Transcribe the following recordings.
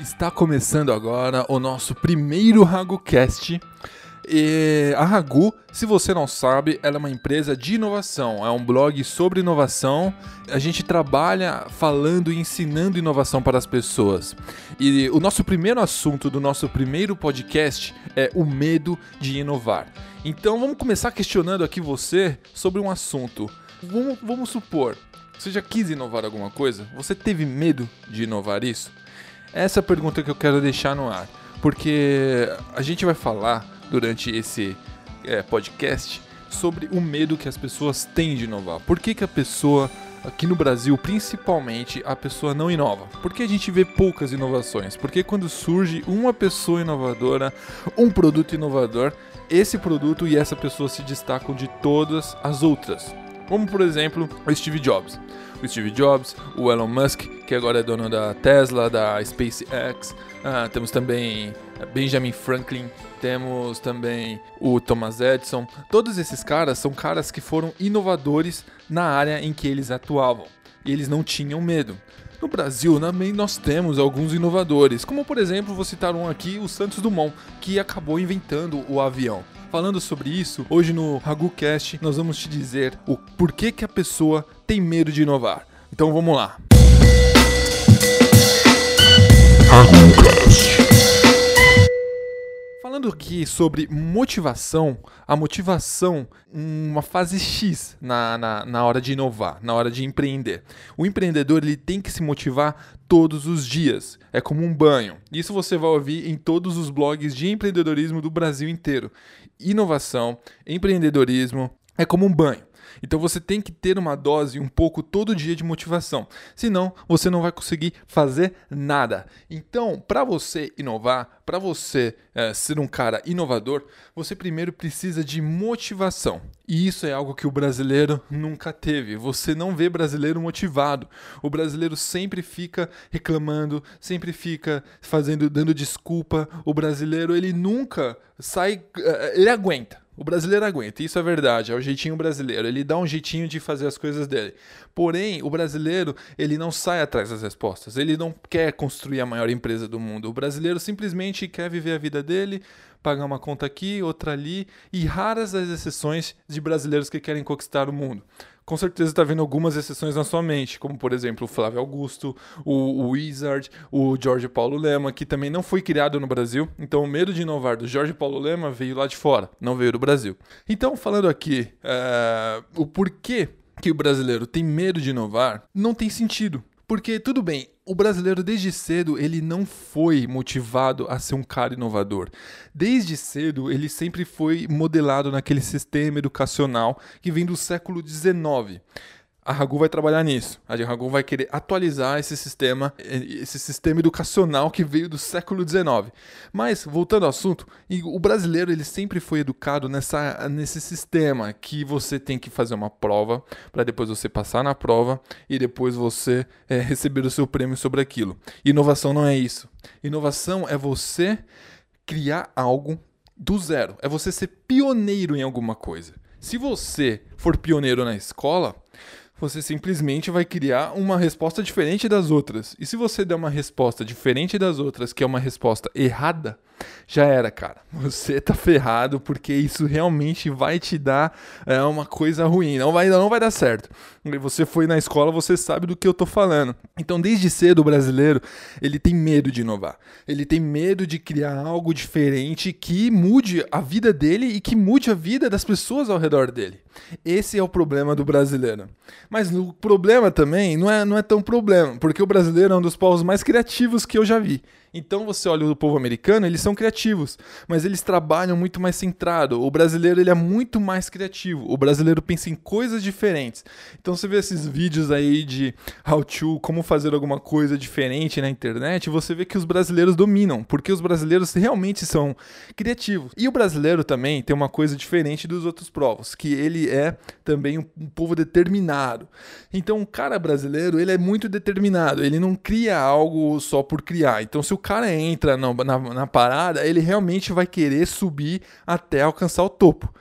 Está começando agora o nosso primeiro RaguCast. E a Ragu, se você não sabe, ela é uma empresa de inovação, é um blog sobre inovação. A gente trabalha falando e ensinando inovação para as pessoas. E o nosso primeiro assunto do nosso primeiro podcast é o medo de inovar. Então vamos começar questionando aqui você sobre um assunto. Vamos, vamos supor, você já quis inovar alguma coisa? Você teve medo de inovar isso? Essa é pergunta que eu quero deixar no ar, porque a gente vai falar durante esse é, podcast sobre o medo que as pessoas têm de inovar. Por que, que a pessoa, aqui no Brasil principalmente, a pessoa não inova? Por que a gente vê poucas inovações? Porque quando surge uma pessoa inovadora, um produto inovador, esse produto e essa pessoa se destacam de todas as outras. Como por exemplo o Steve Jobs. O Steve Jobs, o Elon Musk, que agora é dono da Tesla, da SpaceX. Ah, temos também Benjamin Franklin, temos também o Thomas Edison. Todos esses caras são caras que foram inovadores na área em que eles atuavam. E eles não tinham medo. No Brasil, também nós temos alguns inovadores, como por exemplo, vou citar um aqui, o Santos Dumont, que acabou inventando o avião. Falando sobre isso, hoje no RaguCast nós vamos te dizer o porquê que a pessoa tem medo de inovar. Então vamos lá. RaguCast. Falando aqui sobre motivação, a motivação, uma fase X na, na, na, hora de inovar, na hora de empreender. O empreendedor ele tem que se motivar todos os dias. É como um banho. Isso você vai ouvir em todos os blogs de empreendedorismo do Brasil inteiro inovação, empreendedorismo, é como um banho. Então você tem que ter uma dose um pouco todo dia de motivação. Senão você não vai conseguir fazer nada. Então, para você inovar, para você é, ser um cara inovador, você primeiro precisa de motivação. E isso é algo que o brasileiro nunca teve. Você não vê brasileiro motivado. O brasileiro sempre fica reclamando, sempre fica fazendo, dando desculpa. O brasileiro ele nunca sai, eh, ele aguenta. O brasileiro aguenta, isso é verdade, é o jeitinho brasileiro. Ele dá um jeitinho de fazer as coisas dele. Porém, o brasileiro, ele não sai atrás das respostas. Ele não quer construir a maior empresa do mundo. O brasileiro simplesmente quer viver a vida dele, pagar uma conta aqui, outra ali, e raras as exceções de brasileiros que querem conquistar o mundo com certeza está vendo algumas exceções na sua mente, como por exemplo o Flávio Augusto, o, Wizard, o Jorge Paulo Lema, que também não foi criado no Brasil. Então o medo de inovar do Jorge Paulo Lema veio lá de fora, não veio do Brasil. Então, falando aqui, é, o porquê que o brasileiro tem medo de inovar não tem sentido. Porque, tudo bem, o brasileiro desde cedo ele não foi motivado a ser um cara inovador. Desde cedo ele sempre foi modelado naquele sistema educacional que vem do século XIX a Ragu vai trabalhar nisso. A Ragu vai querer atualizar esse sistema, esse sistema educacional que veio do século XIX. Mas voltando ao assunto, o brasileiro ele sempre foi educado nessa, nesse sistema que você tem que fazer uma prova para depois você passar na prova e depois você é, receber o seu prêmio sobre aquilo. Inovação não é isso. Inovação é você criar algo do zero. É você ser pioneiro em alguma coisa. Se você for pioneiro na escola, você simplesmente vai criar uma resposta diferente das outras. E se você der uma resposta diferente das outras, que é uma resposta errada, já era, cara. Você tá ferrado porque isso realmente vai te dar é, uma coisa ruim. Não vai, não vai dar certo. Você foi na escola, você sabe do que eu tô falando. Então, desde cedo, o brasileiro ele tem medo de inovar. Ele tem medo de criar algo diferente que mude a vida dele e que mude a vida das pessoas ao redor dele. Esse é o problema do brasileiro. Mas o problema também não é, não é tão problema, porque o brasileiro é um dos povos mais criativos que eu já vi. Então você olha o povo americano, eles são criativos, mas eles trabalham muito mais centrado. O brasileiro ele é muito mais criativo. O brasileiro pensa em coisas diferentes. Então você vê esses vídeos aí de how to, como fazer alguma coisa diferente na internet, você vê que os brasileiros dominam, porque os brasileiros realmente são criativos. E o brasileiro também tem uma coisa diferente dos outros povos, que ele é também um, um povo determinado. Então o cara brasileiro, ele é muito determinado, ele não cria algo só por criar. Então se o cara entra na, na, na parada, ele realmente vai querer subir até alcançar o topo.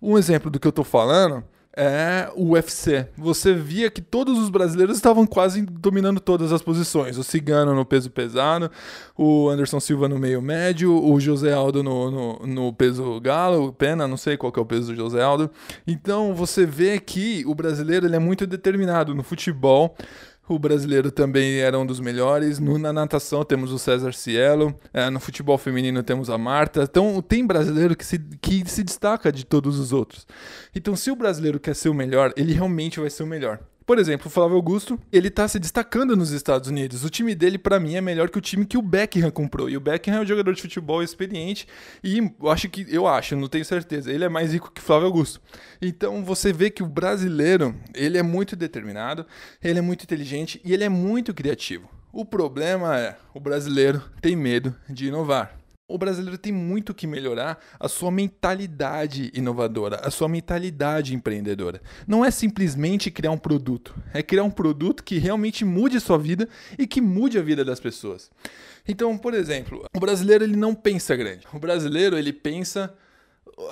Um exemplo do que eu tô falando é o UFC. Você via que todos os brasileiros estavam quase dominando todas as posições. O Cigano no peso pesado, o Anderson Silva no meio médio, o José Aldo no, no, no peso galo, pena, não sei qual é o peso do José Aldo. Então você vê que o brasileiro ele é muito determinado no futebol. O brasileiro também era um dos melhores. No, na natação temos o César Cielo. É, no futebol feminino temos a Marta. Então tem brasileiro que se, que se destaca de todos os outros. Então, se o brasileiro quer ser o melhor, ele realmente vai ser o melhor. Por exemplo, o Flávio Augusto, ele tá se destacando nos Estados Unidos. O time dele, para mim, é melhor que o time que o Beckham comprou. E o Beckham é um jogador de futebol experiente e eu acho que, eu acho, não tenho certeza, ele é mais rico que Flávio Augusto. Então você vê que o brasileiro, ele é muito determinado, ele é muito inteligente e ele é muito criativo. O problema é, o brasileiro tem medo de inovar o brasileiro tem muito que melhorar a sua mentalidade inovadora, a sua mentalidade empreendedora. Não é simplesmente criar um produto, é criar um produto que realmente mude a sua vida e que mude a vida das pessoas. Então, por exemplo, o brasileiro ele não pensa grande. O brasileiro ele pensa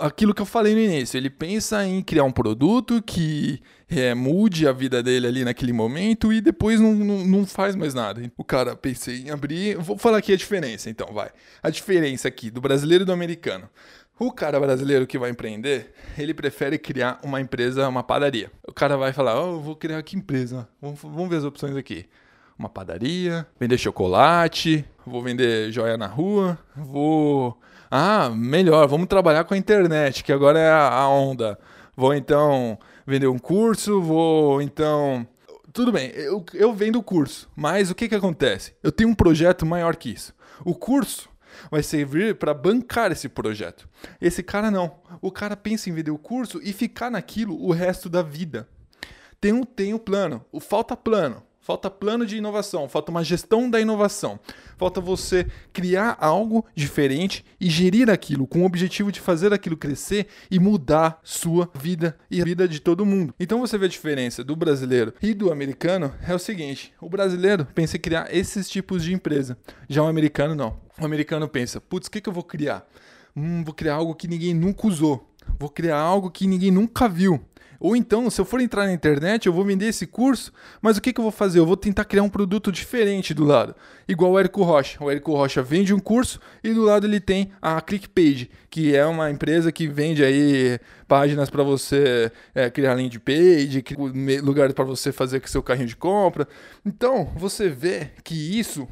aquilo que eu falei no início. Ele pensa em criar um produto que é, mude a vida dele ali naquele momento e depois não, não, não, faz mais nada. O cara pensa em abrir. Vou falar aqui a diferença, então, vai. A diferença aqui do brasileiro e do americano. O cara brasileiro que vai empreender, ele prefere criar uma empresa, uma padaria. O cara vai falar: oh, eu vou criar que empresa? Vamos, vamos ver as opções aqui uma padaria, vender chocolate, vou vender joia na rua, vou ah, melhor, vamos trabalhar com a internet, que agora é a onda. Vou então vender um curso, vou então. Tudo bem, eu, eu vendo o curso, mas o que, que acontece? Eu tenho um projeto maior que isso. O curso vai servir para bancar esse projeto. Esse cara não. O cara pensa em vender o curso e ficar naquilo o resto da vida. Tem um, tem um plano, o falta plano. Falta plano de inovação, falta uma gestão da inovação. Falta você criar algo diferente e gerir aquilo com o objetivo de fazer aquilo crescer e mudar sua vida e a vida de todo mundo. Então você vê a diferença do brasileiro e do americano é o seguinte: o brasileiro pensa em criar esses tipos de empresa, já o americano não. O americano pensa, putz, o que, que eu vou criar? Hum, vou criar algo que ninguém nunca usou. Vou criar algo que ninguém nunca viu. Ou então, se eu for entrar na internet, eu vou vender esse curso, mas o que, que eu vou fazer? Eu vou tentar criar um produto diferente do lado. Igual o Érico Rocha. O Érico Rocha vende um curso e do lado ele tem a ClickPage, que é uma empresa que vende aí páginas para você é, criar landing page, lugares para você fazer com seu carrinho de compra. Então, você vê que isso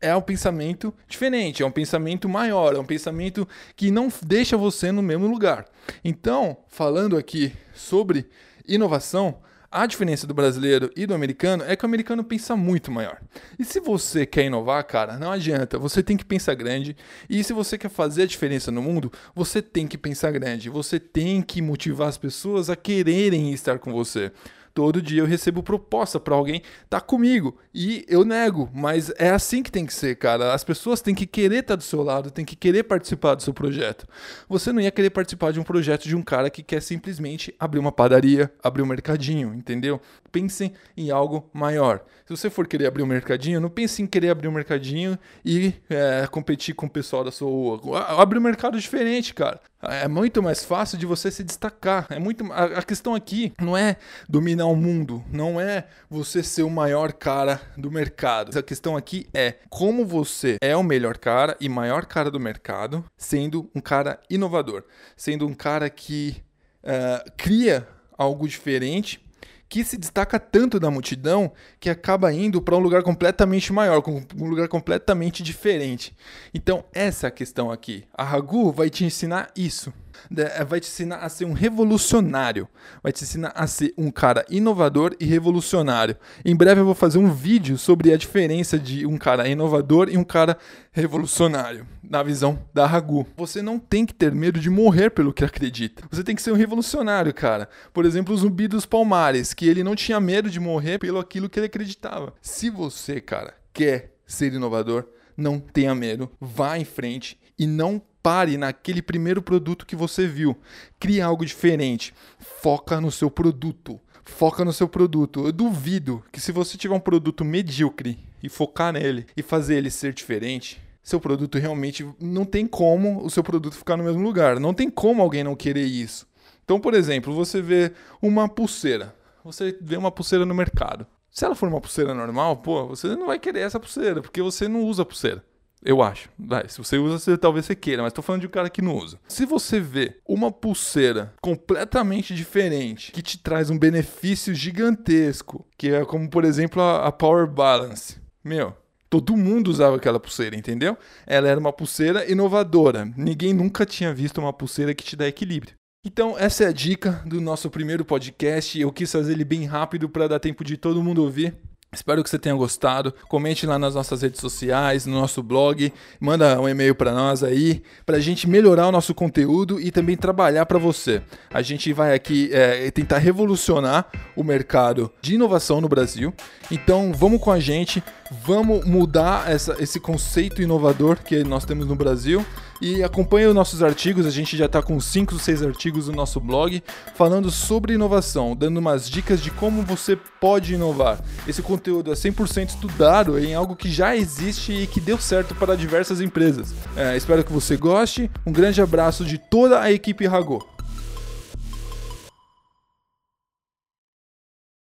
é um pensamento diferente, é um pensamento maior, é um pensamento que não deixa você no mesmo lugar. Então, falando aqui sobre inovação, a diferença do brasileiro e do americano é que o americano pensa muito maior. E se você quer inovar, cara, não adianta, você tem que pensar grande. E se você quer fazer a diferença no mundo, você tem que pensar grande. Você tem que motivar as pessoas a quererem estar com você. Todo dia eu recebo proposta para alguém tá comigo e eu nego, mas é assim que tem que ser, cara. As pessoas têm que querer estar tá do seu lado, têm que querer participar do seu projeto. Você não ia querer participar de um projeto de um cara que quer simplesmente abrir uma padaria, abrir um mercadinho, entendeu? Pensem em algo maior. Se você for querer abrir um mercadinho, não pense em querer abrir um mercadinho e é, competir com o pessoal da sua rua. Abre um mercado diferente, cara. É muito mais fácil de você se destacar. É muito a, a questão aqui não é dominar o mundo, não é você ser o maior cara do mercado. A questão aqui é como você é o melhor cara e maior cara do mercado, sendo um cara inovador, sendo um cara que uh, cria algo diferente que se destaca tanto da multidão que acaba indo para um lugar completamente maior, um lugar completamente diferente. Então, essa é a questão aqui. A Ragu vai te ensinar isso. É, vai te ensinar a ser um revolucionário. Vai te ensinar a ser um cara inovador e revolucionário. Em breve eu vou fazer um vídeo sobre a diferença de um cara inovador e um cara revolucionário, na visão da Ragu. Você não tem que ter medo de morrer pelo que acredita. Você tem que ser um revolucionário, cara. Por exemplo, o Zumbi dos Palmares, que ele não tinha medo de morrer pelo aquilo que ele acreditava. Se você, cara, quer ser inovador, não tenha medo, vá em frente e não pare naquele primeiro produto que você viu. Crie algo diferente. Foca no seu produto. Foca no seu produto. Eu duvido que se você tiver um produto medíocre e focar nele e fazer ele ser diferente, seu produto realmente não tem como o seu produto ficar no mesmo lugar. Não tem como alguém não querer isso. Então, por exemplo, você vê uma pulseira. Você vê uma pulseira no mercado. Se ela for uma pulseira normal, pô, você não vai querer essa pulseira, porque você não usa pulseira. Eu acho. Vai, se você usa, você, talvez você queira, mas tô falando de um cara que não usa. Se você vê uma pulseira completamente diferente, que te traz um benefício gigantesco, que é como, por exemplo, a, a Power Balance. Meu, todo mundo usava aquela pulseira, entendeu? Ela era uma pulseira inovadora. Ninguém nunca tinha visto uma pulseira que te dá equilíbrio. Então, essa é a dica do nosso primeiro podcast. Eu quis fazer ele bem rápido para dar tempo de todo mundo ouvir. Espero que você tenha gostado. Comente lá nas nossas redes sociais, no nosso blog, manda um e-mail para nós aí, para a gente melhorar o nosso conteúdo e também trabalhar para você. A gente vai aqui é, tentar revolucionar o mercado de inovação no Brasil. Então vamos com a gente, vamos mudar essa, esse conceito inovador que nós temos no Brasil e acompanhe os nossos artigos, a gente já está com 5 ou 6 artigos no nosso blog falando sobre inovação, dando umas dicas de como você pode inovar. Esse conteúdo é 100% estudado em algo que já existe e que deu certo para diversas empresas. É, espero que você goste. Um grande abraço de toda a equipe Ragô.